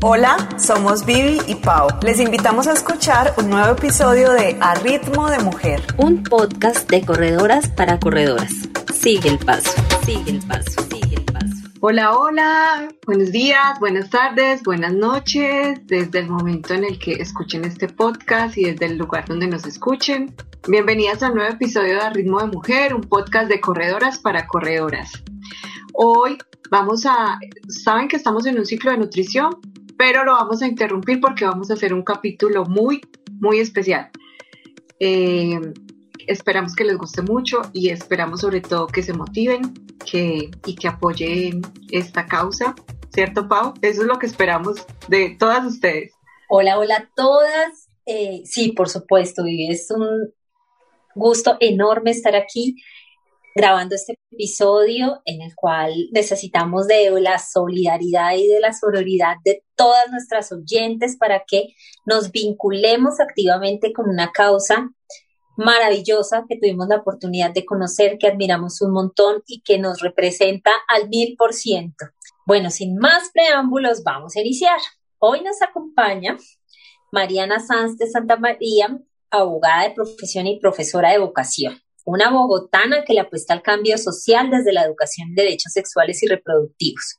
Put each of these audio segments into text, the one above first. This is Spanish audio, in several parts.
Hola, somos Vivi y Pau. Les invitamos a escuchar un nuevo episodio de A Ritmo de Mujer, un podcast de corredoras para corredoras. Sigue el paso, sigue el paso, sigue el paso. Hola, hola, buenos días, buenas tardes, buenas noches, desde el momento en el que escuchen este podcast y desde el lugar donde nos escuchen. Bienvenidas a un nuevo episodio de A Ritmo de Mujer, un podcast de corredoras para corredoras. Hoy vamos a, saben que estamos en un ciclo de nutrición, pero lo vamos a interrumpir porque vamos a hacer un capítulo muy, muy especial. Eh, esperamos que les guste mucho y esperamos sobre todo que se motiven que, y que apoyen esta causa, ¿cierto, Pau? Eso es lo que esperamos de todas ustedes. Hola, hola a todas. Eh, sí, por supuesto, y es un gusto enorme estar aquí grabando este episodio en el cual necesitamos de la solidaridad y de la sororidad de todas nuestras oyentes para que nos vinculemos activamente con una causa maravillosa que tuvimos la oportunidad de conocer, que admiramos un montón y que nos representa al mil por ciento. Bueno, sin más preámbulos, vamos a iniciar. Hoy nos acompaña Mariana Sanz de Santa María, abogada de profesión y profesora de vocación una bogotana que le apuesta al cambio social desde la educación de derechos sexuales y reproductivos.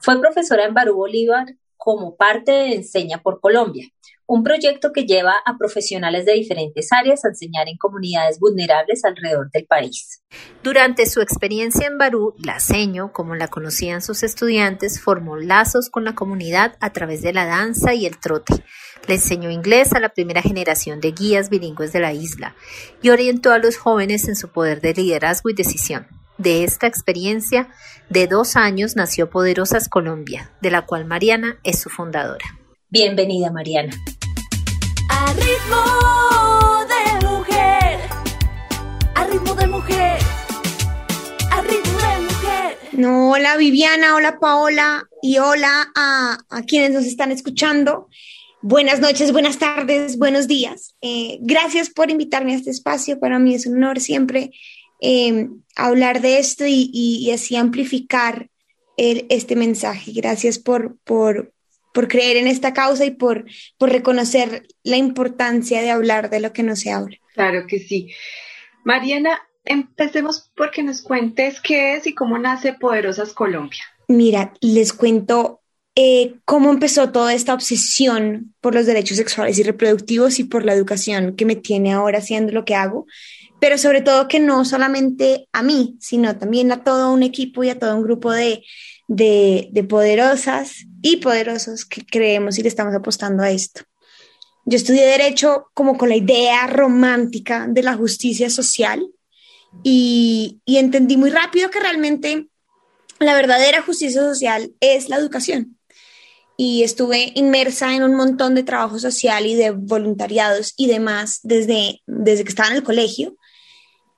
Fue profesora en Barú Bolívar como parte de Enseña por Colombia, un proyecto que lleva a profesionales de diferentes áreas a enseñar en comunidades vulnerables alrededor del país. Durante su experiencia en Barú, la Seño, como la conocían sus estudiantes, formó lazos con la comunidad a través de la danza y el trote, le enseñó inglés a la primera generación de guías bilingües de la isla y orientó a los jóvenes en su poder de liderazgo y decisión. De esta experiencia de dos años nació Poderosas Colombia, de la cual Mariana es su fundadora. Bienvenida, Mariana. A ritmo de mujer, a ritmo de mujer, a ritmo de mujer. No, hola Viviana, hola Paola y hola a, a quienes nos están escuchando. Buenas noches, buenas tardes, buenos días. Eh, gracias por invitarme a este espacio. Para mí es un honor siempre eh, hablar de esto y, así amplificar este mensaje. Gracias por, por, por, creer en esta causa y por, por reconocer la importancia de hablar de lo que no se habla. Claro que sí. Mariana, empecemos porque nos cuentes qué es y cómo nace Poderosas Colombia. Mira, les cuento eh, cómo empezó toda esta obsesión por los derechos sexuales y reproductivos y por la educación que me tiene ahora haciendo lo que hago, pero sobre todo que no solamente a mí, sino también a todo un equipo y a todo un grupo de, de, de poderosas y poderosos que creemos y le estamos apostando a esto. Yo estudié derecho como con la idea romántica de la justicia social y, y entendí muy rápido que realmente la verdadera justicia social es la educación y estuve inmersa en un montón de trabajo social y de voluntariados y demás desde, desde que estaba en el colegio.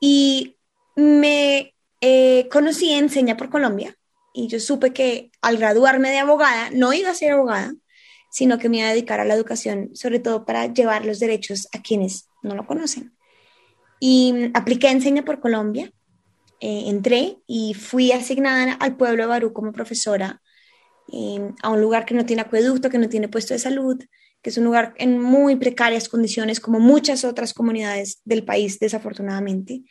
Y me eh, conocí en Enseña por Colombia y yo supe que al graduarme de abogada no iba a ser abogada, sino que me iba a dedicar a la educación, sobre todo para llevar los derechos a quienes no lo conocen. Y apliqué a Enseña por Colombia, eh, entré y fui asignada al pueblo de Barú como profesora a un lugar que no tiene acueducto, que no tiene puesto de salud, es un lugar en muy precarias condiciones, como muchas otras comunidades del país, desafortunadamente.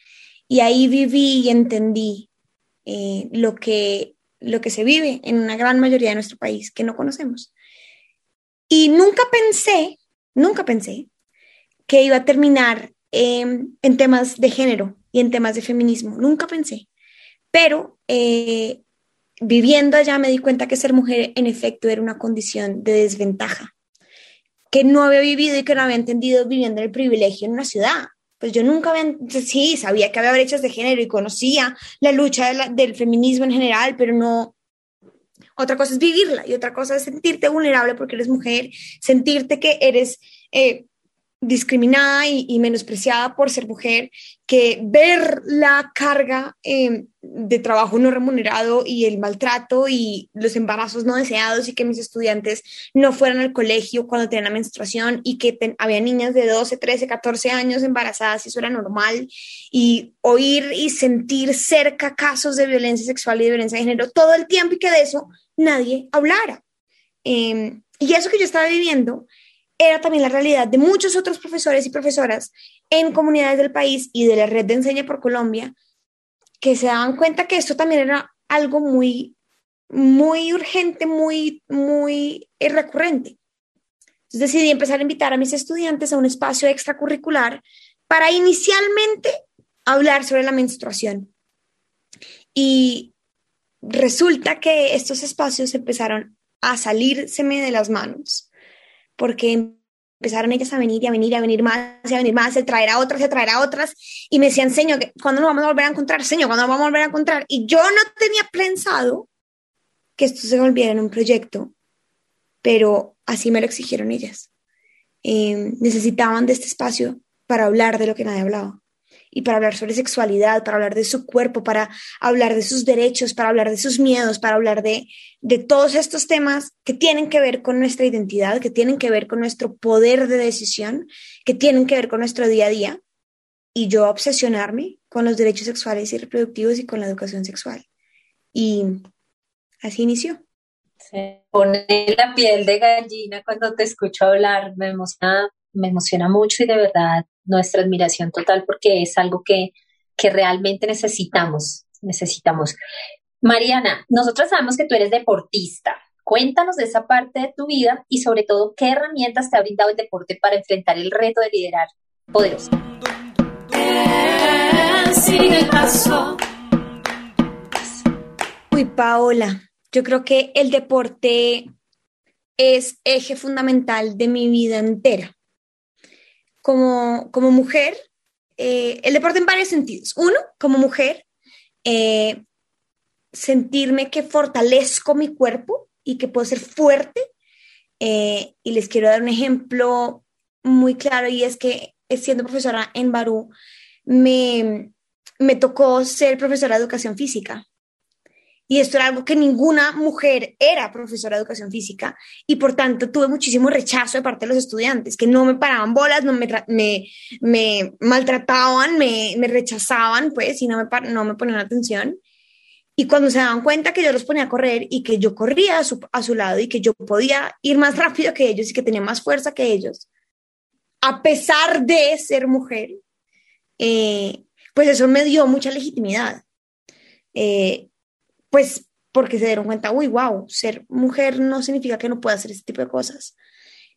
Y ahí viví y entendí eh, lo, que, lo que se vive en una gran mayoría de nuestro país que no conocemos. Y nunca pensé, nunca pensé que iba a terminar em, en temas de género y en temas de feminismo. Nunca pensé. Pero eh, viviendo allá me di cuenta que ser mujer en efecto era una condición de desventaja, que no había vivido y que no había entendido viviendo el privilegio en una ciudad. Pues yo nunca había, sí, sabía que había brechas de género y conocía la lucha del feminismo en general, pero no, otra cosa es vivirla y otra cosa es sentirte vulnerable porque eres mujer, sentirte que eres eh, discriminada y, menospreciada por ser mujer, que ver la carga em, de trabajo no remunerado y el maltrato y los embarazos no deseados y que mis estudiantes no fueran al colegio cuando tenían la menstruación y que había niñas de 12, 13, 14 años embarazadas y eso era normal y oír y sentir cerca casos de violencia sexual y de violencia de género todo el tiempo y que de eso nadie hablara. Em, y eso que yo estaba viviendo era también la realidad de muchos otros profesores y profesoras en comunidades del país y de la red de Enseña por Colombia, que se daban cuenta que esto también era algo muy, muy urgente, muy, muy recurrente. Entonces decidí empezar a invitar a mis estudiantes a un espacio extracurricular para inicialmente hablar sobre la menstruación. Y resulta que estos espacios empezaron a salirseme de las manos, porque empezaron ellas a venir y a venir y a venir más y a venir más, a traer a otras y a traer a otras, y me decían, señor, ¿cuándo nos vamos a volver a encontrar? Señor, ¿cuándo nos vamos a volver a encontrar? Y yo no tenía pensado que esto se volviera en un proyecto, pero así me lo exigieron ellas. Eh, necesitaban de este espacio para hablar de lo que nadie hablaba y para hablar sobre sexualidad, para hablar de su cuerpo, para hablar de sus derechos, para hablar de sus miedos, para hablar de, de todos estos temas que tienen que ver con nuestra identidad, que tienen que ver con nuestro poder de decisión, que tienen que ver con nuestro día a día. Y yo obsesionarme con los derechos sexuales y reproductivos y con la educación sexual. Y así inició. Se pone la piel de gallina cuando te escucho hablar, me emociona, me emociona mucho y de verdad nuestra admiración total porque es algo que, que realmente necesitamos, necesitamos. Mariana, nosotros sabemos que tú eres deportista. Cuéntanos de esa parte de tu vida y sobre todo qué herramientas te ha brindado el deporte para enfrentar el reto de liderar poderoso. Uy, Paola, yo creo que el deporte es eje fundamental de mi vida entera como, como mujer, eh, el deporte en varios sentidos. Uno, como mujer, eh, sentirme que fortalezco mi cuerpo y que puedo ser fuerte. Eh, y les quiero dar un ejemplo muy claro y es que siendo profesora en Barú, me, me tocó ser profesora de educación física. Y esto era algo que ninguna mujer era profesora de educación física y por tanto tuve muchísimo rechazo de parte de los estudiantes, que no me paraban bolas, no me, me, me maltrataban, me, me, rechazaban, pues, y no me, no me ponían atención. Y cuando se daban cuenta que yo los ponía a correr y que yo corría a su, a su lado y que yo podía ir más rápido que ellos y que tenía más fuerza que ellos, a pesar de ser mujer, eh, pues eso me dio mucha legitimidad. Eh, pues porque se dieron cuenta, uy, wow, ser mujer no significa que no pueda hacer este tipo de cosas.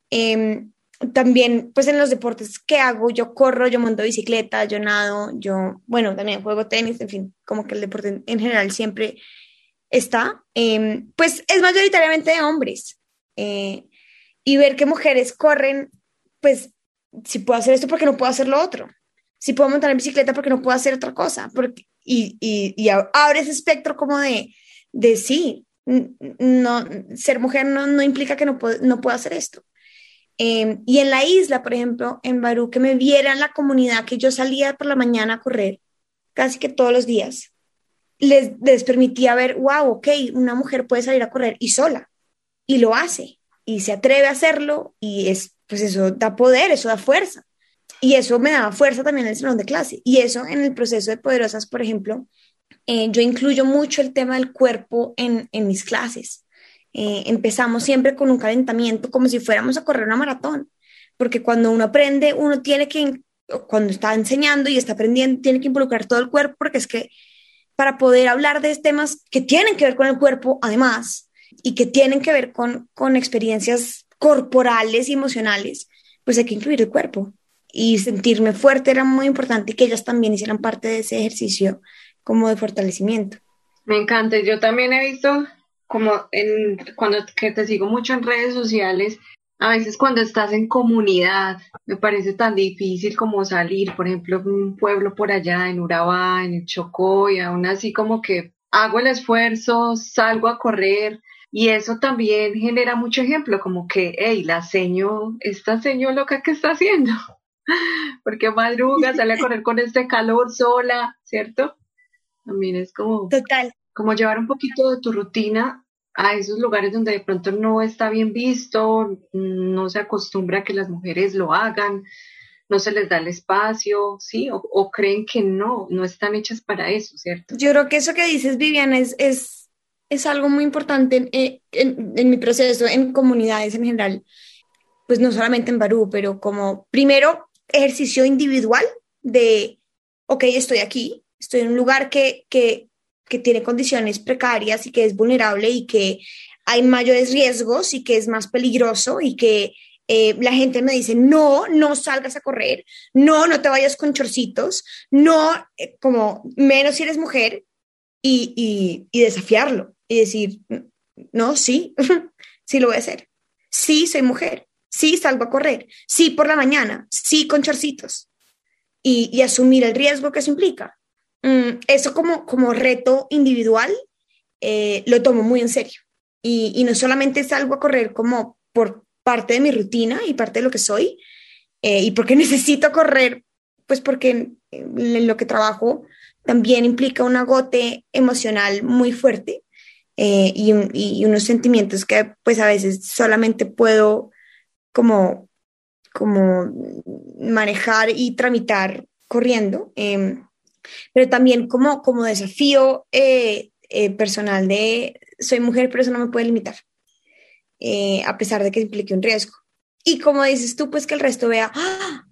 Em, también, pues en los deportes que hago, yo corro, yo monto bicicleta, yo nado, yo, bueno, también juego tenis, en fin, como que el deporte en, general siempre está, em, pues es mayoritariamente de hombres. Eh, y ver que mujeres corren, pues si puedo hacer esto, porque no puedo hacer lo otro? Si puedo montar en bicicleta, porque no puedo hacer otra cosa? Porque, y, y, abre ese espectro como de, de sí, no, ser mujer no, no implica que no, no pueda hacer esto. Em, y en la isla, por ejemplo, en Barú, que me vieran la comunidad, que yo salía por la mañana a correr casi que todos los días, les, les permitía ver, wow, ok, una mujer puede salir a correr y sola, y lo hace, y se atreve a hacerlo, y es, pues eso da poder, eso da fuerza. Y eso me daba fuerza también en el salón de clase. Y eso en el proceso de Poderosas, por ejemplo, eh, yo incluyo mucho el tema del cuerpo en, en mis clases. Eh, empezamos siempre con un calentamiento como si fuéramos a correr una maratón, porque cuando uno aprende, uno tiene que, cuando está enseñando y está aprendiendo, tiene que involucrar todo el cuerpo, porque es que para poder hablar de temas que tienen que ver con el cuerpo, además, y que tienen que ver con, con experiencias corporales y emocionales, pues hay que incluir el cuerpo y sentirme fuerte era muy importante y que ellas también hicieran parte de ese ejercicio como de fortalecimiento. Me encanta, yo también he visto como en cuando que te sigo mucho en redes sociales, a veces cuando estás en comunidad, me parece tan difícil como salir, por ejemplo, un pueblo por allá en Urabá, en el Chocó, y aún así como que hago el esfuerzo, salgo a correr, y eso también genera mucho ejemplo, como que, hey, la seño, esta seño loca que está haciendo, porque madruga, sale a correr con este calor sola, ¿cierto? También es como, Total. como llevar un poquito de tu rutina a esos lugares donde de pronto no está bien visto, no se acostumbra a que las mujeres lo hagan, no se les da el espacio, ¿sí? O, creen que no, no están hechas para eso, ¿cierto? Yo creo que eso que dices, Vivian, es, es es algo muy importante en, en, en mi proceso, en comunidades en general, pues no solamente en Barú, pero como primero ejercicio individual de, ok, estoy aquí, estoy en un lugar que, que, que tiene condiciones precarias y que es vulnerable y que hay mayores riesgos y que es más peligroso y que eh, la gente me dice, no, no salgas a correr, no, no te vayas con chorcitos, no, eh, como menos si eres mujer y, y, y desafiarlo y decir, no, sí, sí lo voy a hacer, sí, soy mujer, sí, salgo a correr, sí, por la mañana, sí, con chorcitos. Y, y asumir el riesgo que eso implica. Mm, eso como, como reto individual eh, lo tomo muy en serio. Y, y no solamente salgo a correr como por parte de mi rutina y parte de lo que soy, eh, y porque necesito correr, pues porque en, en, lo que trabajo también implica un agote emocional muy fuerte eh, y, y, unos sentimientos que pues a veces solamente puedo como, como manejar y tramitar corriendo, eh, pero también como, como desafío eh, eh, personal de soy mujer, pero eso no me puede limitar eh, a pesar de que implique un riesgo. Y como dices tú, pues que el resto vea, ¡ah!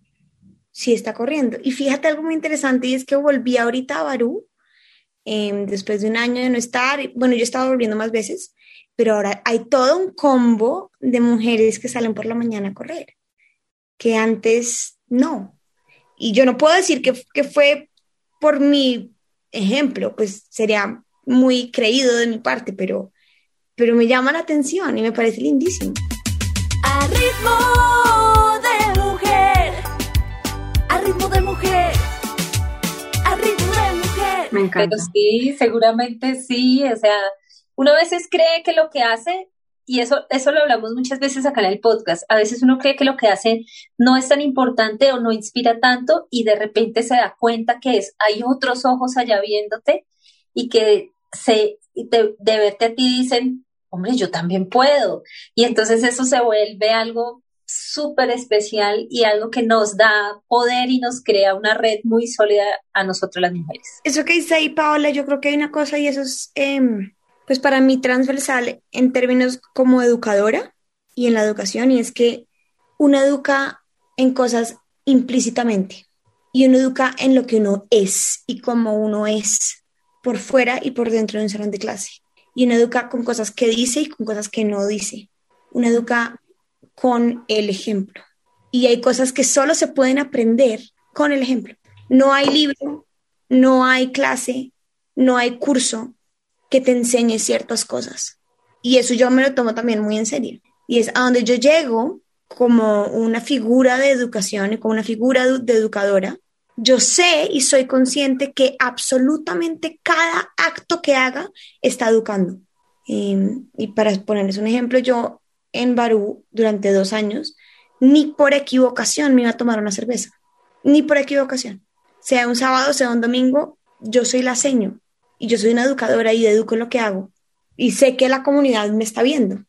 Sí está corriendo. Y fíjate algo muy interesante y es que volví ahorita a Barú eh, después de un año de no estar. Bueno, yo estaba volviendo más veces, pero ahora hay todo un combo de mujeres que salen por la mañana a correr, que antes no. Y yo no puedo decir que, que fue por mi ejemplo, pues sería muy creído de mi parte, pero pero me llama la atención y me parece lindísimo. A ritmo de mujer, a ritmo de mujer, a ritmo de mujer. Me encanta. Pero sí, seguramente sí, o sea, uno a veces cree que lo que hace, y eso, eso lo hablamos muchas veces acá en el podcast, a veces uno cree que lo que hace no es tan importante o no inspira tanto y de repente se da cuenta que es, hay otros ojos allá viéndote y que se, de, verte a ti dicen, hombre, yo también puedo. Y entonces eso se vuelve algo súper especial y algo que nos da poder y nos crea una red muy sólida a nosotros las mujeres. Eso que dice ahí, Paola, yo creo que hay una cosa y eso es, eh, pues para mí transversal en términos como educadora y en la educación, y es que uno educa en cosas implícitamente y uno educa en lo que uno es y cómo uno es por fuera y por dentro de un salón de clase y uno educa con cosas que dice y con cosas que no dice. Uno educa con el ejemplo. Y hay cosas que solo se pueden aprender con el ejemplo. No hay libro, no hay clase, no hay curso que te enseñe ciertas cosas. Y eso yo me lo tomo también muy en serio. Y es a donde yo llego como una figura de educación y como una figura de educadora, yo sé y soy consciente que absolutamente cada acto que haga está educando. Y, para ponerles un ejemplo, yo en Barú durante dos años, ni por equivocación me iba a tomar una cerveza, ni por equivocación. Sea un sábado, sea un domingo, yo soy la seño y yo soy una educadora y educo en lo que hago. Y sé que la comunidad me está viendo.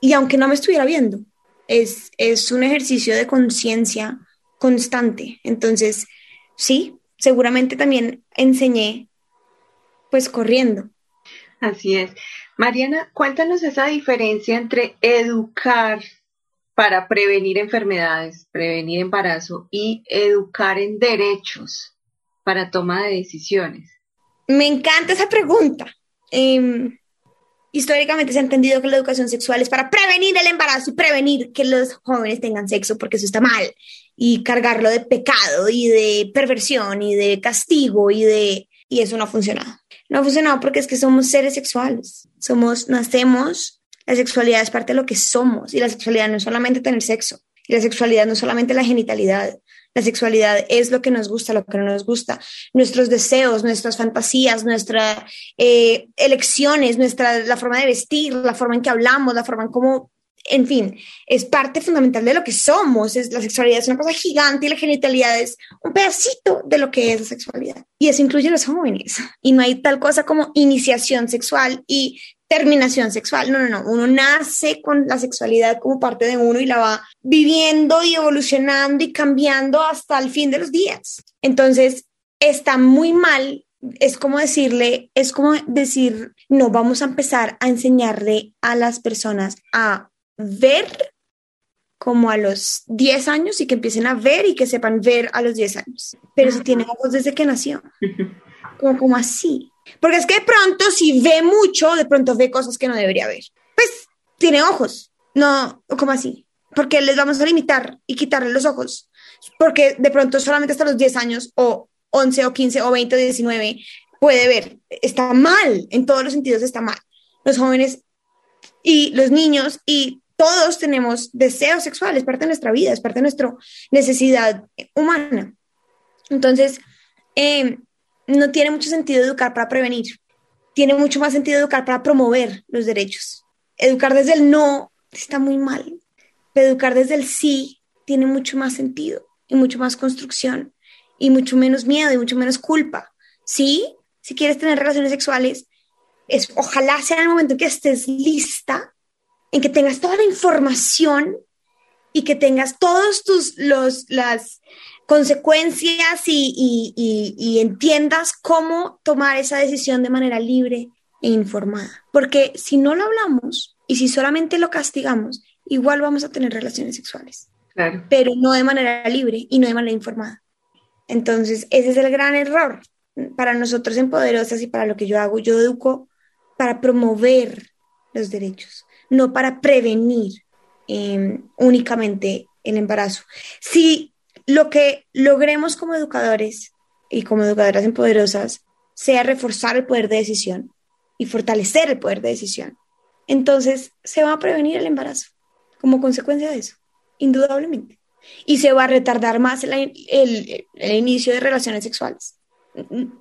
Y aunque no me estuviera viendo, es, es un ejercicio de conciencia constante. Entonces, sí, seguramente también enseñé pues corriendo. Así es. Mariana, cuéntanos esa diferencia entre educar para prevenir enfermedades, prevenir embarazo y educar en derechos para toma de decisiones. Me encanta esa pregunta. Eh, históricamente se ha entendido que la educación sexual es para prevenir el embarazo y prevenir que los jóvenes tengan sexo porque eso está mal y cargarlo de pecado y de perversión y de castigo y de y eso no ha funcionado. No ha funcionado porque es que somos seres sexuales. Somos nacemos, la sexualidad es parte de lo que somos y la sexualidad no es solamente tener sexo. Y la sexualidad no es solamente la genitalidad, la sexualidad es lo que nos gusta, lo que no nos gusta, nuestros deseos, nuestras fantasías, nuestras eh, elecciones, nuestra, la forma de vestir, la forma en que hablamos, la forma en cómo, en fin, es parte fundamental de lo que somos. Es, la sexualidad es una cosa gigante y la genitalidad es un pedacito de lo que es la sexualidad. Y eso incluye a los jóvenes. Y no hay tal cosa como iniciación sexual y terminación sexual. No, no, no. Uno nace con la sexualidad como parte de uno y la va viviendo y evolucionando y cambiando hasta el fin de los días. Entonces, está muy mal es como decirle, es como decir, no, vamos a empezar a enseñarle a las personas a ver como a los 10 años y que empiecen a ver y que sepan ver a los 10 años. Pero si tiene ojos desde que nació. Como, como así. Porque es que de pronto si ve mucho, de pronto ve cosas que no debería ver. Pues tiene ojos. No, como así. Porque les vamos a limitar y quitarle los ojos. Porque de pronto solamente hasta los 10 años o 11 o 15 o 20 o 19 puede ver. Está mal, en todos los sentidos está mal. Los jóvenes y los niños y todos tenemos deseos sexuales, parte de nuestra vida, es parte de nuestra necesidad humana. Entonces, eh, no tiene mucho sentido educar para prevenir, tiene mucho más sentido educar para promover los derechos. Educar desde el no está muy mal, pero educar desde el sí tiene mucho más sentido y mucho más construcción y mucho menos miedo y mucho menos culpa. Sí, si quieres tener relaciones sexuales, es, ojalá sea el momento en que estés lista, en que tengas toda la información y que tengas todos tus, los, las consecuencias y, entiendas cómo tomar esa decisión de manera libre e informada. Porque si no lo hablamos y si solamente lo castigamos, igual vamos a tener relaciones sexuales. Pero no de manera libre y no de manera informada. Entonces, ese es el gran error para nosotros en Poderosas y para lo que yo hago. Yo educo para promover los derechos, no para prevenir em, únicamente el embarazo. Si lo que logremos como educadores y como educadoras en Poderosas sea reforzar el poder de decisión y fortalecer el poder de decisión, entonces se va a prevenir el embarazo como consecuencia de eso, indudablemente y se va a retardar más el, inicio de relaciones sexuales.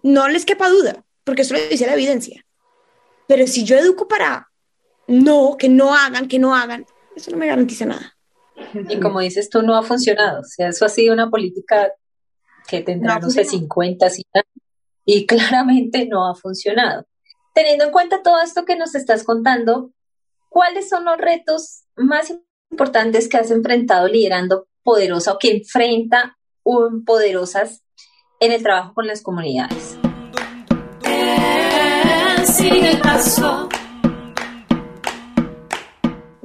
No les quepa duda, porque eso lo dice la evidencia. Pero si yo educo para no, que no hagan, que no hagan, eso no me garantiza nada. Y como dices tú, no ha funcionado. O sea, eso ha sido una política que tendrá, no, sé, 50, 100 años, y claramente no ha funcionado. Teniendo en cuenta todo esto que nos estás contando, ¿cuáles son los retos más importantes que has enfrentado liderando poderosa o que enfrenta un poderosas en el trabajo con las comunidades.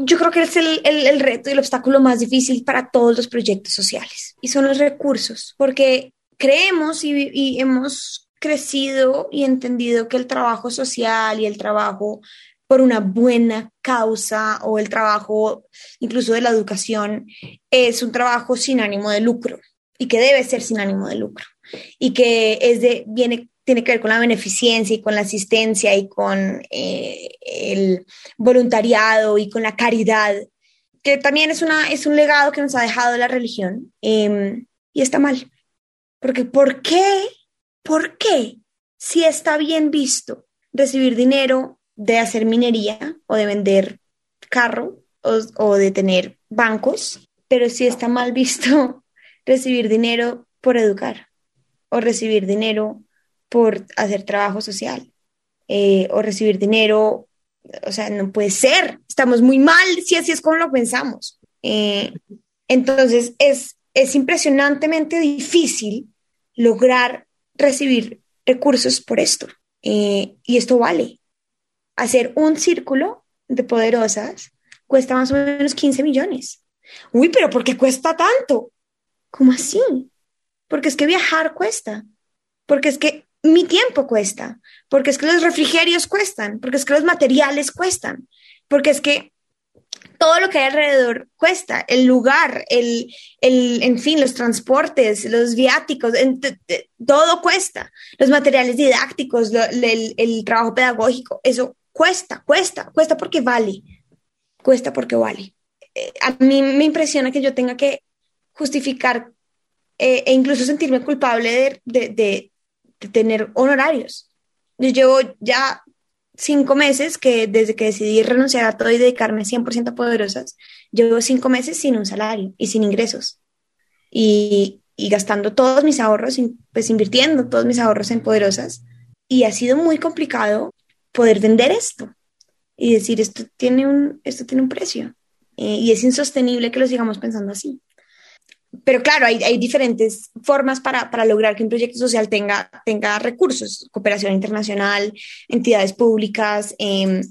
Yo creo que es el, el, reto y el obstáculo más difícil para todos los proyectos sociales y son los recursos, porque creemos y, y hemos crecido y entendido que el trabajo social y el trabajo por una buena causa o el trabajo incluso de la educación es un trabajo sin ánimo de lucro y que debe ser sin ánimo de lucro y que es de, viene, tiene que ver con la beneficencia y con la asistencia y con eh, el voluntariado y con la caridad, que también es, una, es un legado que nos ha dejado la religión em, y está mal. Porque ¿por qué? ¿Por qué? Si está bien visto recibir dinero de hacer minería o de vender carro o, de tener bancos, pero sí está mal visto recibir dinero por educar o recibir dinero por hacer trabajo social eh, o recibir dinero, o sea, no puede ser, estamos muy mal si así es como lo pensamos. Eh, entonces es, es impresionantemente difícil lograr recibir recursos por esto. Eh, y esto vale, hacer un círculo de poderosas cuesta más o menos 15 millones. Uy, pero ¿por qué cuesta tanto? ¿Cómo así? Porque es que viajar cuesta, porque es que mi tiempo cuesta, porque es que los refrigerios cuestan, porque es que los materiales cuestan, porque es que todo lo que hay alrededor cuesta, el lugar, el, el en fin, los transportes, los viáticos, todo cuesta, los materiales didácticos, el, el, trabajo pedagógico, eso Cuesta, cuesta, cuesta porque vale, cuesta porque vale. Eh, a mí me impresiona que yo tenga que justificar eh, e incluso sentirme culpable de, de, tener honorarios. Yo llevo ya cinco meses que desde que decidí renunciar a todo y dedicarme 100% a poderosas, llevo cinco meses sin un salario y sin ingresos y, y, gastando todos mis ahorros, pues invirtiendo todos mis ahorros en poderosas y ha sido muy complicado poder vender esto y decir, esto tiene un, esto tiene un precio eh, y es insostenible que lo sigamos pensando así. Pero claro, hay, hay diferentes formas para, para, lograr que un proyecto social tenga, tenga recursos, cooperación internacional, entidades públicas, eh,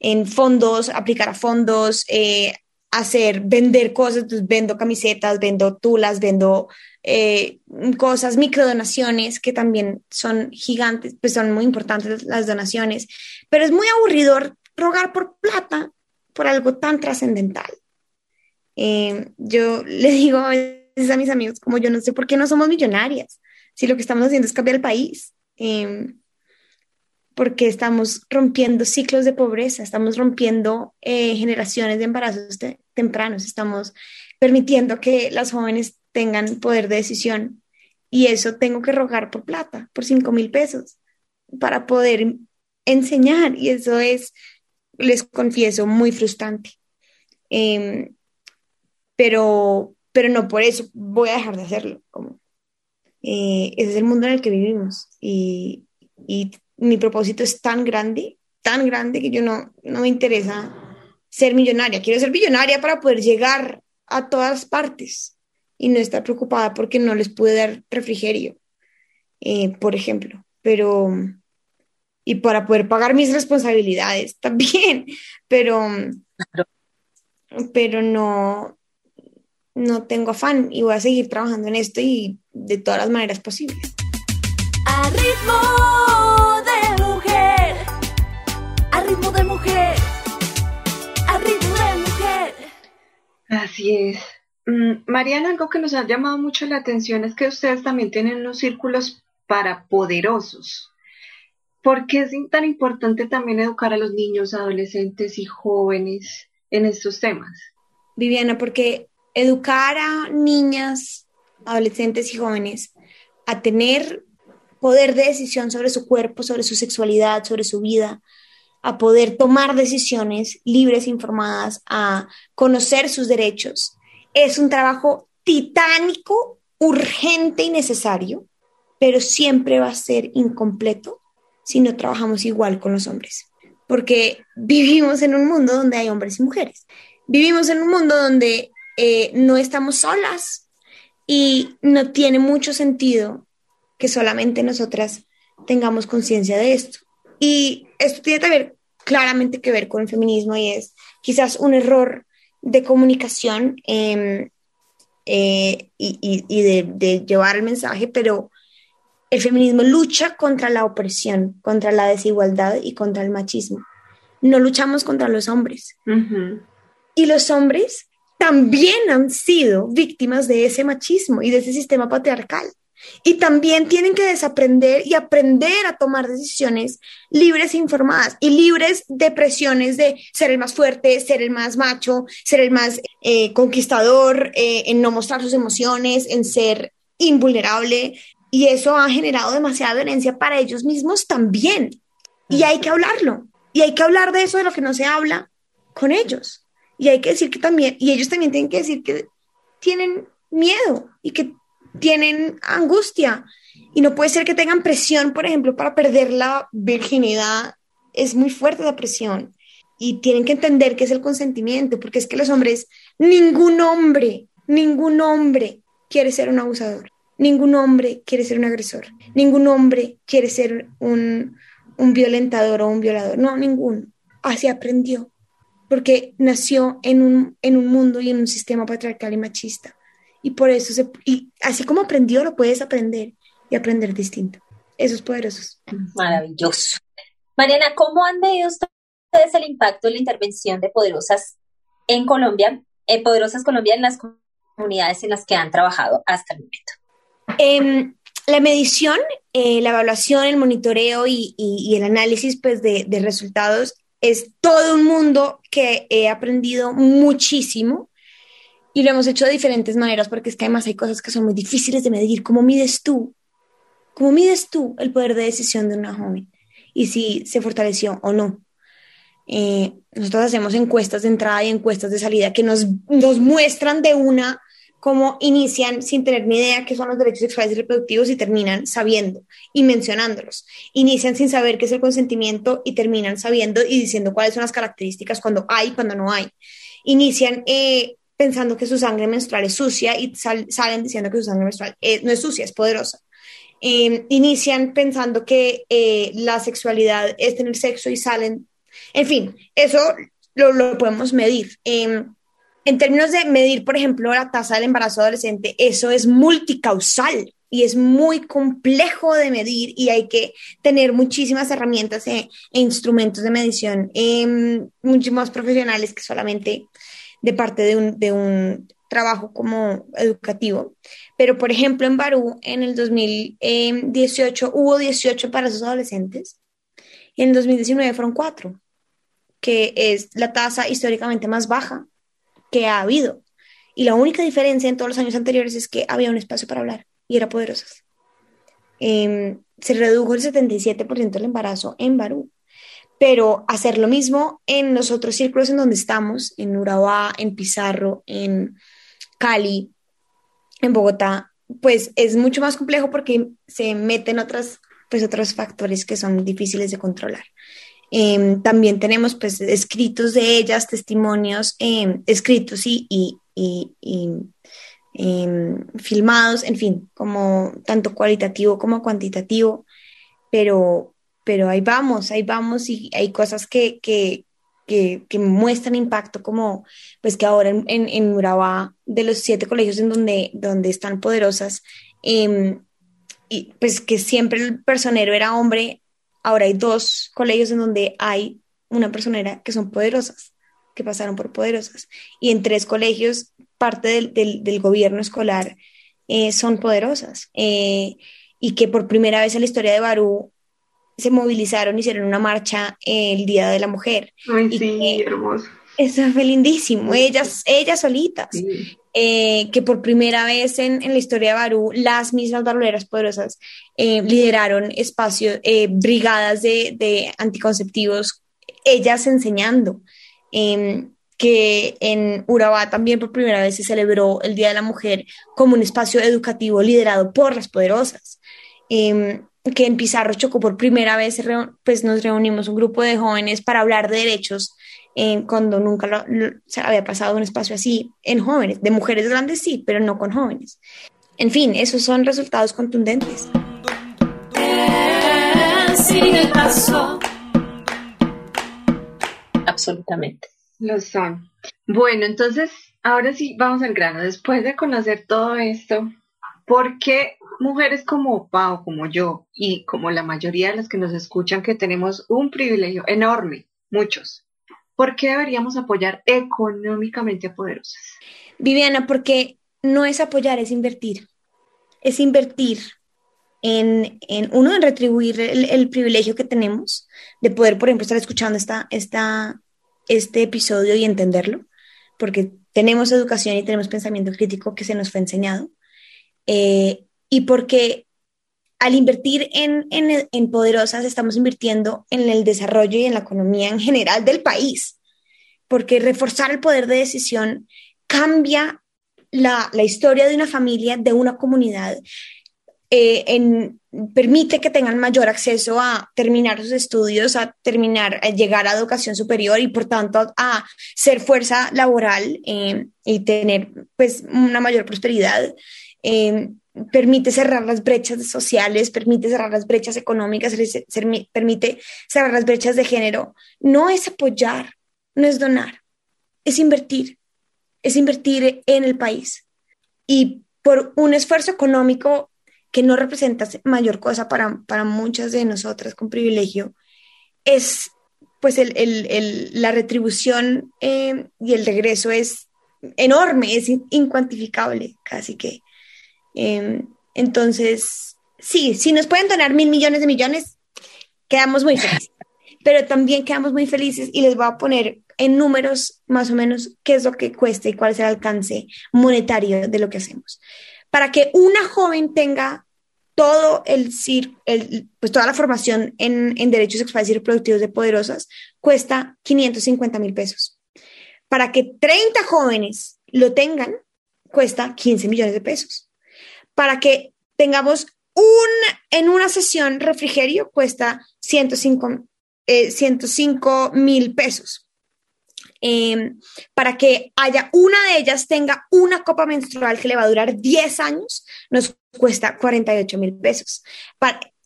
en fondos, aplicar a fondos, eh, hacer, vender cosas, pues vendo camisetas, vendo tulas, vendo eh, cosas, microdonaciones, que también son gigantes, pues son muy importantes las donaciones, pero es muy aburridor rogar por plata por algo tan trascendental. Eh, yo le digo a veces a mis amigos, como yo no sé por qué no somos millonarias, si lo que estamos haciendo es cambiar el país. Eh, porque estamos rompiendo ciclos de pobreza, estamos rompiendo eh, generaciones de embarazos tempranos, estamos permitiendo que las jóvenes tengan poder de decisión y eso tengo que rogar por plata, por cinco mil pesos, para poder enseñar y eso es, les confieso, muy frustrante. Em, pero, pero no por eso voy a dejar de hacerlo. Como, eh, ese es el mundo en el que vivimos y, y mi propósito es tan grande, tan grande que yo no, no me interesa ser millonaria. Quiero ser millonaria para poder llegar a todas partes y no estar preocupada porque no les pude dar refrigerio, eh, por ejemplo. Pero, y para poder pagar mis responsabilidades también, pero, pero no, no tengo afán y voy a seguir trabajando en esto y de todas las maneras posibles. A ritmo de mujer, a ritmo de mujer, a ritmo de mujer. Así es. Mm, Mariana, algo que nos ha llamado mucho la atención es que ustedes también tienen unos círculos para poderosos. ¿Por qué es tan importante también educar a los niños, adolescentes y jóvenes en estos temas? Viviana, porque educar a niñas, adolescentes y jóvenes a tener poder de decisión sobre su cuerpo, sobre su sexualidad, sobre su vida, a poder tomar decisiones libres, informadas, a conocer sus derechos. Es un trabajo titánico, urgente y necesario, pero siempre va a ser incompleto si no trabajamos igual con los hombres, porque vivimos en un mundo donde hay hombres y mujeres. Vivimos en un mundo donde eh, no estamos solas y no tiene mucho sentido que solamente nosotras tengamos conciencia de esto. Y esto tiene también claramente que ver con el feminismo y es quizás un error de comunicación em, eh, y, de, de, llevar el mensaje, pero el feminismo lucha contra la opresión, contra la desigualdad y contra el machismo. No luchamos contra los hombres. Y los hombres también han sido víctimas de ese machismo y de ese sistema patriarcal. Y también tienen que desaprender y aprender a tomar decisiones libres e informadas y libres de presiones de ser el más fuerte, ser el más macho, ser el más eh, conquistador, eh, en no mostrar sus emociones, en ser invulnerable. Y eso ha generado demasiada violencia para ellos mismos también. Y hay que hablarlo. Y hay que hablar de eso, de lo que no se habla con ellos. Y hay que decir que también, y ellos también tienen que decir que tienen miedo y que tienen angustia. Y no puede ser que tengan presión, por ejemplo, para perder la virginidad. Es muy fuerte la presión. Y tienen que entender qué es el consentimiento, porque es que los hombres, ningún hombre, ningún hombre quiere ser un abusador, ningún hombre quiere ser un agresor, ningún hombre quiere ser un, un violentador o un violador, no, ninguno. Así aprendió, porque nació en un, en un mundo y en un sistema patriarcal y machista y por eso, se, y así como aprendió, lo puedes aprender y aprender distinto. Eso es poderoso. Maravilloso. Mariana, ¿cómo han medido ustedes el impacto de la intervención de Poderosas en Colombia, en Poderosas Colombia en las comunidades en las que han trabajado hasta el momento? Em, la medición, eh, la evaluación, el monitoreo y, y, el análisis pues, de, de, resultados es todo un mundo que he aprendido muchísimo y lo hemos hecho de diferentes maneras porque es que además hay cosas que son muy difíciles de medir. ¿Cómo mides tú? ¿Cómo mides tú el poder de decisión de una joven? Y si se fortaleció o no. Eh, nosotros hacemos encuestas de entrada y encuestas de salida que nos, nos muestran de una cómo inician sin tener ni idea qué son los derechos sexuales y reproductivos y terminan sabiendo y mencionándolos. Inician sin saber qué es el consentimiento y terminan sabiendo y diciendo cuáles son las características cuando hay, cuando no hay. Inician eh, pensando que su sangre menstrual es sucia y salen diciendo que su sangre menstrual no es sucia, es poderosa. Em, inician pensando que eh, la sexualidad es tener sexo y salen, en fin, eso lo, lo podemos medir. Em, en términos de medir, por ejemplo, la tasa del embarazo adolescente, eso es multicausal y es muy complejo de medir y hay que tener muchísimas herramientas e, e instrumentos de medición, eh, mucho más profesionales que solamente de parte de un, de un trabajo como educativo. Pero, por ejemplo, en Barú, en el 2018 hubo 18 embarazos adolescentes y en el 2019 fueron 4, que es la tasa históricamente más baja que ha habido. Y la única diferencia en todos los años anteriores es que había un espacio para hablar y era poderosas. Em, se redujo el 77% del embarazo en Barú, pero hacer lo mismo en los otros círculos en donde estamos, en Urabá, en Pizarro, en Cali, en Bogotá, pues es mucho más complejo porque se meten otras, pues otros factores que son difíciles de controlar. Em, también tenemos pues escritos de ellas, testimonios em, escritos y, y, y filmados, en fin, como tanto cualitativo como cuantitativo, pero, pero ahí vamos, ahí vamos y hay cosas que, que, que, que muestran impacto, como pues que ahora en, en, en, Urabá, de los siete colegios en donde, donde están poderosas, y pues que siempre el personero era hombre, ahora hay dos colegios en donde hay una personera que son poderosas, que pasaron por poderosas, y en tres colegios parte del, del, del gobierno escolar eh, son poderosas eh, y que por primera vez en la historia de Barú se movilizaron, hicieron una marcha el Día de la Mujer. Ay, y sí, hermoso. Eso fue lindísimo, ellas, ellas solitas, sí. eh, que por primera vez en, en, la historia de Barú, las mismas baruleras poderosas eh, lideraron espacios, eh, brigadas de, de, anticonceptivos, ellas enseñando. Eh, que en Urabá también por primera vez se celebró el Día de la Mujer como un espacio educativo liderado por las poderosas. Eh, que en Pizarro Chocó por primera vez pues nos reunimos un grupo de jóvenes para hablar de derechos eh, cuando nunca lo, lo, se había pasado un espacio así en jóvenes, de mujeres grandes sí, pero no con jóvenes. En fin, esos son resultados contundentes. Absolutamente. Lo son. Bueno, entonces, ahora sí, vamos al grano. Después de conocer todo esto, ¿por qué mujeres como Pau, como yo, y como la mayoría de las que nos escuchan, que tenemos un privilegio enorme, muchos, ¿por qué deberíamos apoyar económicamente a poderosas? Viviana, porque no es apoyar, es invertir. Es invertir en, en uno, en retribuir el, privilegio que tenemos de poder, por ejemplo, estar escuchando esta, esta este episodio y entenderlo, porque tenemos educación y tenemos pensamiento crítico que se nos fue enseñado, eh, y porque al invertir en, en, en, Poderosas estamos invirtiendo en el desarrollo y en la economía en general del país, porque reforzar el poder de decisión cambia la, la historia de una familia, de una comunidad, eh, permite que tengan mayor acceso a terminar sus estudios, a terminar, llegar a educación superior y por tanto a ser fuerza laboral eh, y tener pues una mayor prosperidad. Eh, permite cerrar las brechas sociales, permite cerrar las brechas económicas, permite cerrar las brechas de género. No es apoyar, no es donar, es invertir, es invertir en el país. Y por un esfuerzo económico que no representa mayor cosa para, para muchas de nosotras con privilegio, es pues el, el, el, la retribución eh, y el regreso es enorme, es incuantificable, casi que. Eh, entonces, sí, si nos pueden donar mil millones de millones, quedamos muy felices. Pero también quedamos muy felices y les voy a poner en números más o menos qué es lo que cuesta y cuál es el alcance monetario de lo que hacemos para que una joven tenga todo el, el pues toda la formación en, en, derechos sexuales y reproductivos de poderosas, cuesta 550 mil pesos. Para que 30 jóvenes lo tengan, cuesta 15 millones de pesos. Para que tengamos un, en una sesión refrigerio, cuesta 105 eh, mil pesos. Em, para que haya una de ellas tenga una copa menstrual que le va a durar 10 años, nos cuesta 48 mil pesos.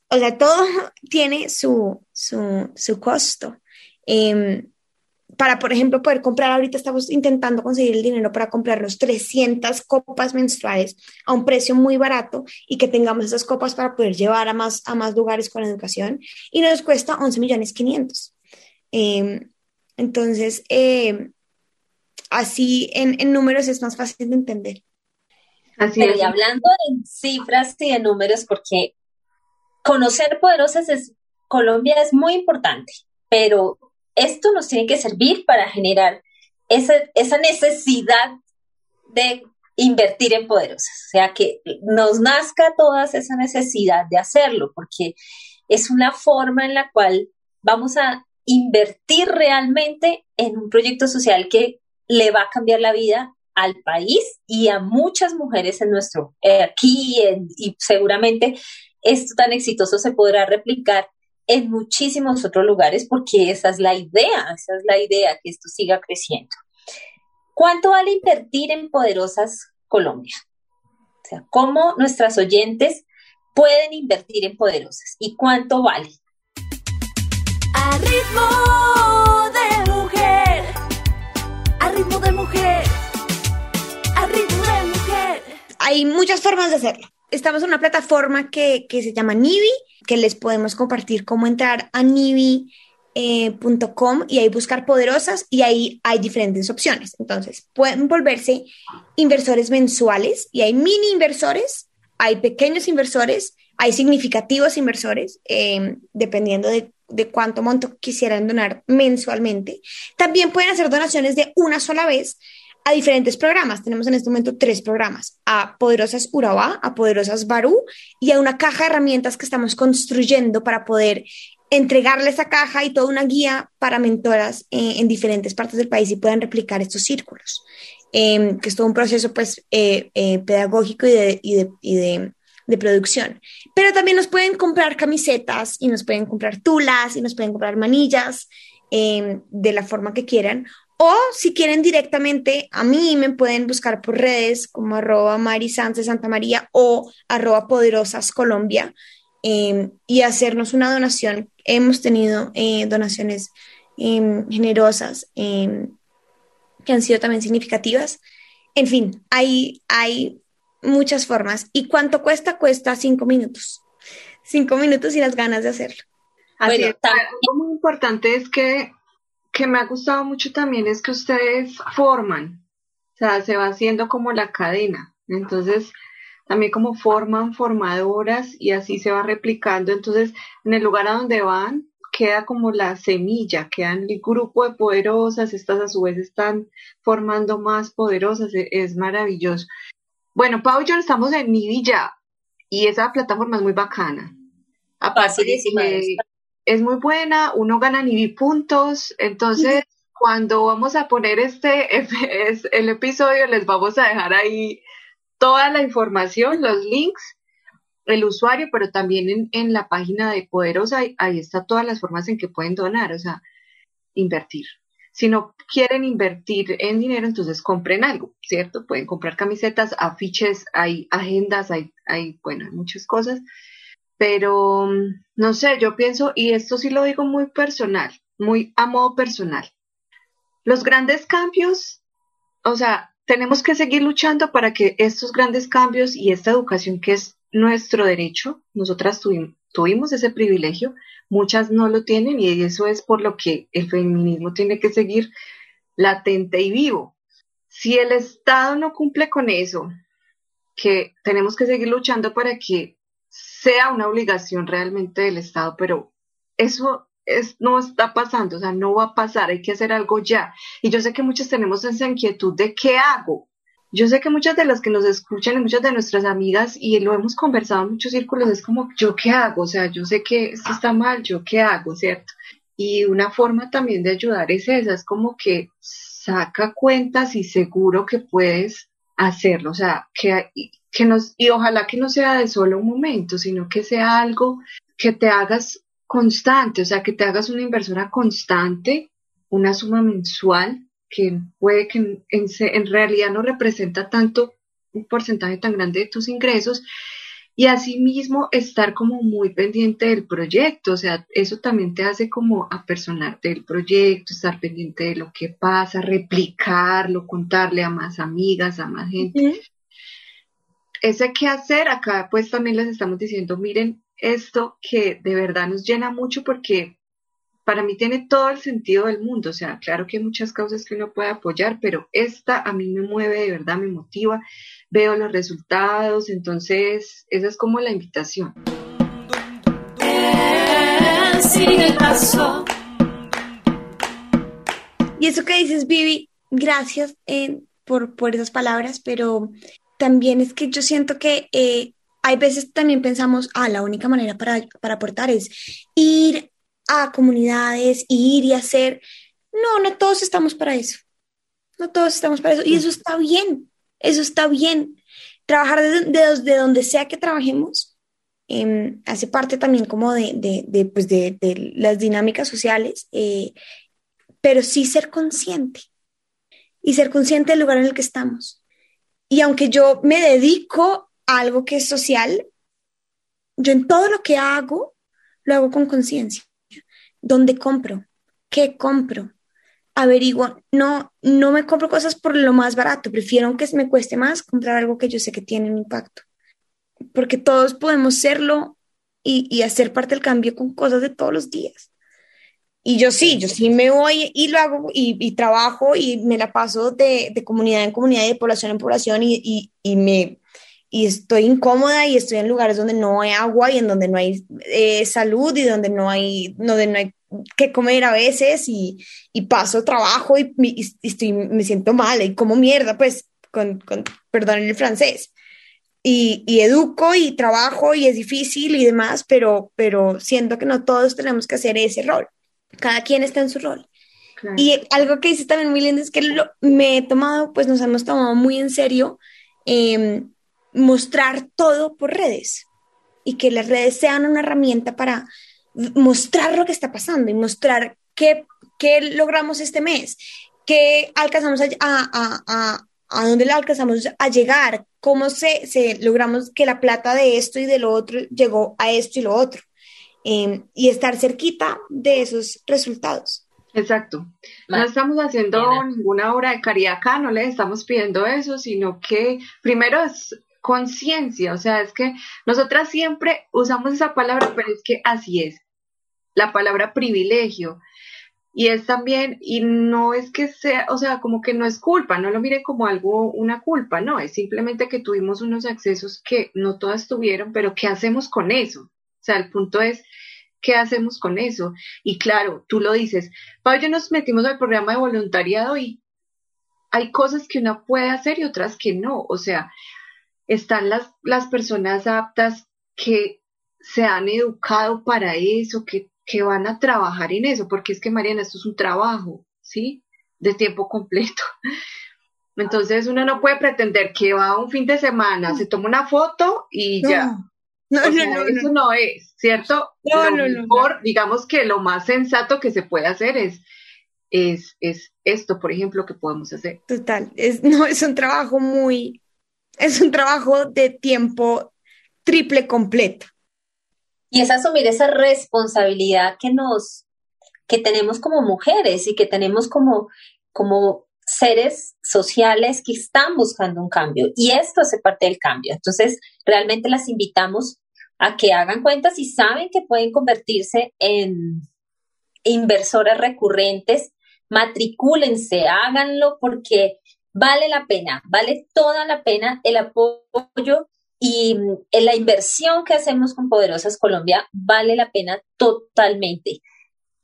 o sea, todo tiene su, su, su costo. Em, para, por ejemplo, poder comprar, ahorita estamos intentando conseguir el dinero para comprar los 300 copas menstruales a un precio muy barato y que tengamos esas copas para poder llevar a más, a más lugares con la educación y nos cuesta 11 millones 500. Em, entonces, em, así en, en, números es más fácil de entender. Así Pero y hablando de cifras y de números, porque conocer poderosas es, Colombia es muy importante, pero esto nos tiene que servir para generar esa, esa necesidad de invertir en poderosas, o sea, que nos nazca toda esa necesidad de hacerlo, porque es una forma en la cual vamos a invertir realmente en un proyecto social que le va a cambiar la vida al país y a muchas mujeres en nuestro, eh, aquí y seguramente esto tan exitoso se podrá replicar en muchísimos otros lugares porque esa es la idea, esa es la idea, que esto siga creciendo. ¿Cuánto vale invertir en Poderosas Colombia? O sea, ¿cómo nuestras oyentes pueden invertir en Poderosas y cuánto vale? A ritmo de mujer, a ritmo de mujer, a ritmo de mujer. Hay muchas formas de hacerlo estamos en una plataforma que, se llama Nivi, que les podemos compartir cómo entrar a nivi.com eh, y ahí buscar poderosas y ahí hay diferentes opciones. Entonces, pueden volverse inversores mensuales y hay mini inversores, hay pequeños inversores, hay significativos inversores, eh, dependiendo de, de cuánto monto quisieran donar mensualmente. También pueden hacer donaciones de una sola vez a diferentes programas. Tenemos en este momento tres programas, a Poderosas Urabá, a Poderosas Barú y a una caja de herramientas que estamos construyendo para poder entregarle esa caja y toda una guía para mentoras eh, en diferentes partes del país y puedan replicar estos círculos, em, que es todo un proceso pues eh, eh, pedagógico y, de, y, de, y de, de, producción. Pero también nos pueden comprar camisetas y nos pueden comprar tulas y nos pueden comprar manillas em, de la forma que quieran o si quieren directamente, a mí me pueden buscar por redes como arroba Mari Santa María o arroba Poderosas Colombia em, y hacernos una donación. Hemos tenido eh, donaciones em, generosas em, que han sido también significativas. En fin, hay, hay muchas formas. ¿Y cuánto cuesta? Cuesta cinco minutos. Cinco minutos y las ganas de hacerlo. Así es. Algo muy importante es que que me ha gustado mucho también es que ustedes forman, o sea, se va haciendo como la cadena. Entonces, también como forman formadoras y así se va replicando. Entonces, en el lugar a donde van, queda como la semilla, quedan el grupo de poderosas, estas a su vez están formando más poderosas, e-, es, maravilloso. Bueno, Pau y yo estamos en Nivi ya, y esa plataforma es muy bacana. De es muy buena, uno gana ni puntos, entonces cuando vamos a poner este el episodio les vamos a dejar ahí toda la información, los links, el usuario, pero también en, en la página de Poderosa, ahí está todas las formas en que pueden donar, o sea, invertir. Si no quieren invertir en dinero, entonces compren algo, ¿cierto? Pueden comprar camisetas, afiches, hay agendas, hay, hay bueno, hay muchas cosas pero no sé, yo pienso, y esto sí lo digo muy personal, muy a modo personal, los grandes cambios, o sea, tenemos que seguir luchando para que estos grandes cambios y esta educación que es nuestro derecho, nosotras tuvimos, ese privilegio, muchas no lo tienen y eso es por lo que el feminismo tiene que seguir latente y vivo. Si el Estado no cumple con eso, que tenemos que seguir luchando para que sea una obligación realmente del Estado, pero eso es, no está pasando, o sea, no va a pasar, hay que hacer algo ya. Y yo sé que muchos tenemos esa inquietud de qué hago. Yo sé que muchas de las que nos escuchan y muchas de nuestras amigas, y lo hemos conversado en muchos círculos, es como, ¿yo qué hago? O sea, yo sé que esto está mal, ¿yo qué hago? ¿Cierto? Y una forma también de ayudar es esa, es como que saca cuentas y seguro que puedes hacerlo, o sea, que, que nos, y ojalá que no sea de solo un momento, sino que sea algo que te hagas constante, o sea, que te hagas una inversora constante, una suma mensual, que puede que en, en realidad no representa tanto un porcentaje tan grande de tus ingresos y asimismo estar como muy pendiente del proyecto, o sea, eso también te hace como apersonarte del proyecto, estar pendiente de lo que pasa, replicarlo, contarle a más amigas, a más gente. Ese qué hacer, acá pues también les estamos diciendo, miren esto que de verdad nos llena mucho porque para mí tiene todo el sentido del mundo, o sea, claro que hay muchas causas que uno puede apoyar, pero esta a mí me mueve, de verdad me motiva, veo los resultados, entonces esa es como la invitación. Y eso que dices, Vivi, gracias eh, por, por esas palabras, pero también es que yo siento que eh, hay veces también pensamos, ah, la única manera para, para aportar es ir a comunidades, ir y hacer. No, no todos estamos para eso. No todos estamos para eso. Y eso está bien. Eso está bien. Trabajar de, donde sea que trabajemos em, hace parte también como de, de, pues de las dinámicas sociales, eh, pero sí ser consciente y ser consciente del lugar en el que estamos. Y aunque yo me dedico a algo que es social, yo en todo lo que hago lo hago con conciencia. ¿Dónde compro? ¿Qué compro? Averiguo. No, no me compro cosas por lo más barato. Prefiero que me cueste más comprar algo que yo sé que tiene un impacto. Porque todos podemos serlo y, hacer parte del cambio con cosas de todos los días. Y yo sí, yo sí me voy y lo hago y, trabajo y me la paso de, comunidad en comunidad y de población en población y, y, me, y estoy incómoda y estoy en lugares donde no hay agua y en donde no hay eh, salud y donde no hay, donde no hay que comer a veces y, y paso trabajo y, estoy, me siento mal y como mierda, pues, con, con perdón el francés. Y, y, educo y trabajo y es difícil y demás, pero, pero siento que no todos tenemos que hacer ese rol. Cada quien está en su rol. Y algo que dice también muy lindo es que lo, me he tomado, pues nos hemos tomado muy en serio eh, mostrar todo por redes y que las redes sean una herramienta para mostrar lo que está pasando y mostrar qué, qué logramos este mes, qué alcanzamos a, a, a, a dónde alcanzamos a llegar, cómo se, se, logramos que la plata de esto y de lo otro llegó a esto y lo otro, em, y estar cerquita de esos resultados. Exacto. No estamos haciendo ninguna obra de caridad acá, no les estamos pidiendo eso, sino que primero es conciencia, o sea, es que nosotras siempre usamos esa palabra, pero es que así es la palabra privilegio. Y es también, y no es que sea, o sea, como que no es culpa, no lo mire como algo, una culpa, no, es simplemente que tuvimos unos accesos que no todas tuvieron, pero ¿qué hacemos con eso? O sea, el punto es, ¿qué hacemos con eso? Y claro, tú lo dices, Pablo, yo nos metimos al programa de voluntariado y hay cosas que uno puede hacer y otras que no, o sea, están las, las personas aptas que se han educado para eso, que que van a trabajar en eso, porque es que Mariana, esto es un trabajo, ¿sí? De tiempo completo. Entonces uno no puede pretender que va un fin de semana, se toma una foto y ya. No, no, no, eso no, es, ¿cierto? No, lo mejor, digamos que lo más sensato que se puede hacer es, es, es esto, por ejemplo, que podemos hacer. Total, es, no, es un trabajo muy, es un trabajo de tiempo triple completo. Y es asumir esa responsabilidad que nos, que tenemos como mujeres y que tenemos como, como seres sociales que están buscando un cambio. Y esto hace parte del cambio. Entonces, realmente las invitamos a que hagan cuentas y saben que pueden convertirse en inversoras recurrentes, matricúlense, háganlo porque vale la pena, vale toda la pena el apoyo y mm, la inversión que hacemos con Poderosas Colombia vale la pena totalmente.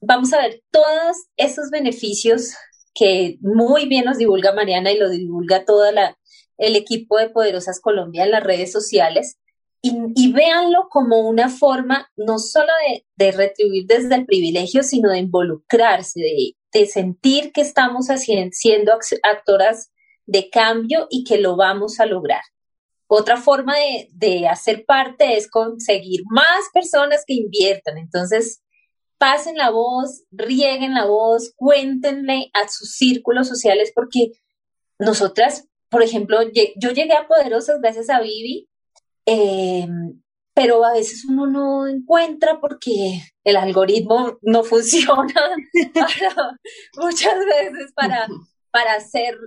Vamos a ver todos esos beneficios que muy bien nos divulga Mariana y lo divulga todo el equipo de Poderosas Colombia en las redes sociales. Y, véanlo como una forma no solo de, retribuir desde el privilegio, sino de involucrarse, de, de sentir que estamos haciendo, siendo actoras de cambio y que lo vamos a lograr. Otra forma de, hacer parte es conseguir más personas que inviertan. Entonces, pasen la voz, rieguen la voz, cuéntenle a sus círculos sociales, porque nosotras, por ejemplo, yo llegué a Poderosas gracias a Vivi, eh, pero a veces uno no encuentra porque el algoritmo no funciona muchas veces para, para hacer,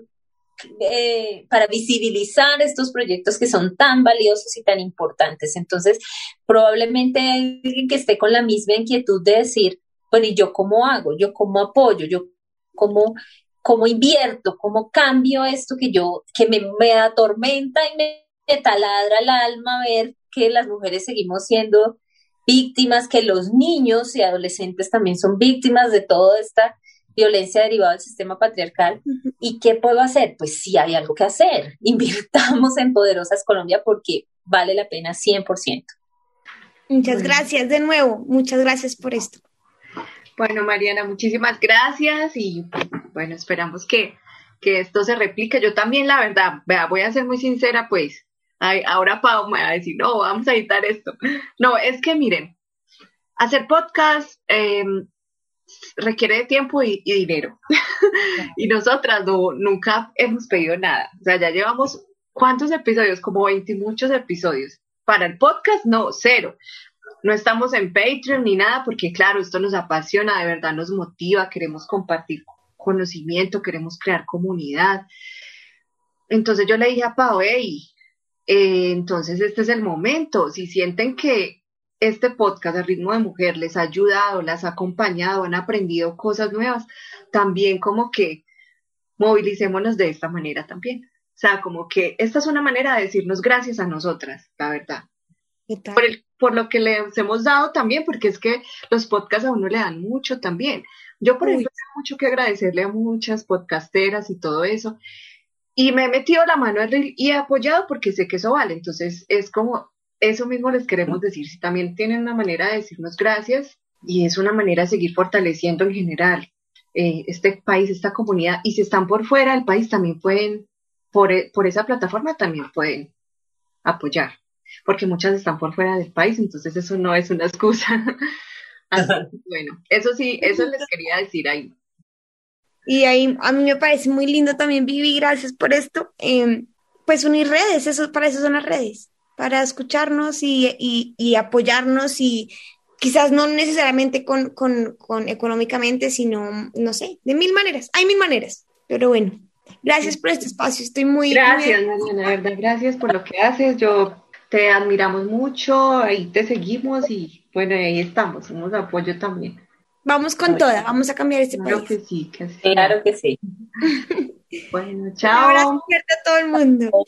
eh, para visibilizar estos proyectos que son tan valiosos y tan importantes. Entonces, probablemente alguien que esté con la misma inquietud de decir, bueno, ¿y yo cómo hago? ¿Yo cómo apoyo? ¿Yo cómo, cómo invierto? ¿Cómo cambio esto que yo, que me, me atormenta y me taladra el alma ver que las mujeres seguimos siendo víctimas, que los niños y adolescentes también son víctimas de toda esta violencia derivada del sistema patriarcal. ¿Y qué puedo hacer? Pues sí hay algo que hacer. Invirtamos en Poderosas Colombia porque vale la pena 100%. Muchas gracias de nuevo, muchas gracias por esto. Bueno, Mariana, muchísimas gracias y bueno, esperamos que, que esto se replique. Yo también, la verdad, vea, voy a ser muy sincera, pues ahora Pau me va a decir, no, vamos a editar esto. No, es que miren, hacer podcast em, requiere de tiempo y, dinero. y nosotras no, nunca hemos pedido nada. O sea, ya llevamos cuántos episodios, como 20 y muchos episodios. Para el podcast, no, cero. No estamos en Patreon ni nada porque, claro, esto nos apasiona, de verdad nos motiva, queremos compartir conocimiento, queremos crear comunidad. Entonces yo le dije a Pau, hey, eh, entonces, este es el momento. Si sienten que este podcast de ritmo de mujer les ha ayudado, las ha acompañado, han aprendido cosas nuevas, también como que movilicémonos de esta manera también. O sea, como que esta es una manera de decirnos gracias a nosotras, la verdad. Por, por lo que les hemos dado también, porque es que los podcasts a uno le dan mucho también. Yo, por ejemplo, tengo mucho que agradecerle a muchas podcasteras y todo eso. Y me he metido la mano y he apoyado porque sé que eso vale. Entonces es como, eso mismo les queremos decir. Si también tienen una manera de decirnos gracias y es una manera de seguir fortaleciendo en general eh, este país, esta comunidad. Y si están por fuera del país también pueden, por, e, por esa plataforma también pueden apoyar. Porque muchas están por fuera del país, entonces eso no es una excusa. bueno, eso sí, eso les quería decir ahí. Y ahí a mí me parece muy lindo también, Vivi, gracias por esto. Em, pues unir redes, eso, para eso son las redes, para escucharnos y, y, apoyarnos y quizás no necesariamente con, con, con, económicamente, sino, no sé, de mil maneras. Hay mil maneras, pero bueno, gracias por este espacio, estoy muy... Gracias, Mariana, verdad, gracias por lo que haces, yo te admiramos mucho, ahí te seguimos y bueno, ahí estamos, somos apoyo también. Vamos con toda, vamos a cambiar este claro Que sí, que sí. Claro que sí. bueno, chao. Un abrazo a todo el mundo.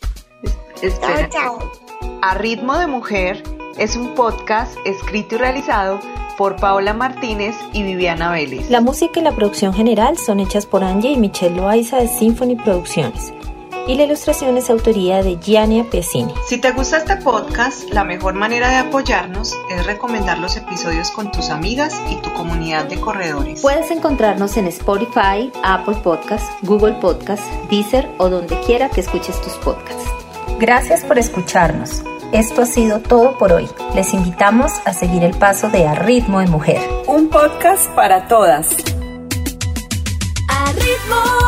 Chao, chao. A Ritmo de Mujer es un podcast escrito y realizado por Paola Martínez y Viviana Vélez. La música y la producción general son hechas por Angie y Michelle Loaiza de Symphony Producciones y la ilustración es autoría de Giannia Piacini. Si te gusta este podcast, la mejor manera de apoyarnos es recomendar los episodios con tus amigas y tu comunidad de corredores. Puedes encontrarnos en Spotify, Apple Podcasts, Google Podcasts, Deezer o donde quiera que escuches tus podcasts. Gracias por escucharnos. Esto ha sido todo por hoy. Les invitamos a seguir el paso de A Ritmo de Mujer. Un podcast para todas. A Ritmo.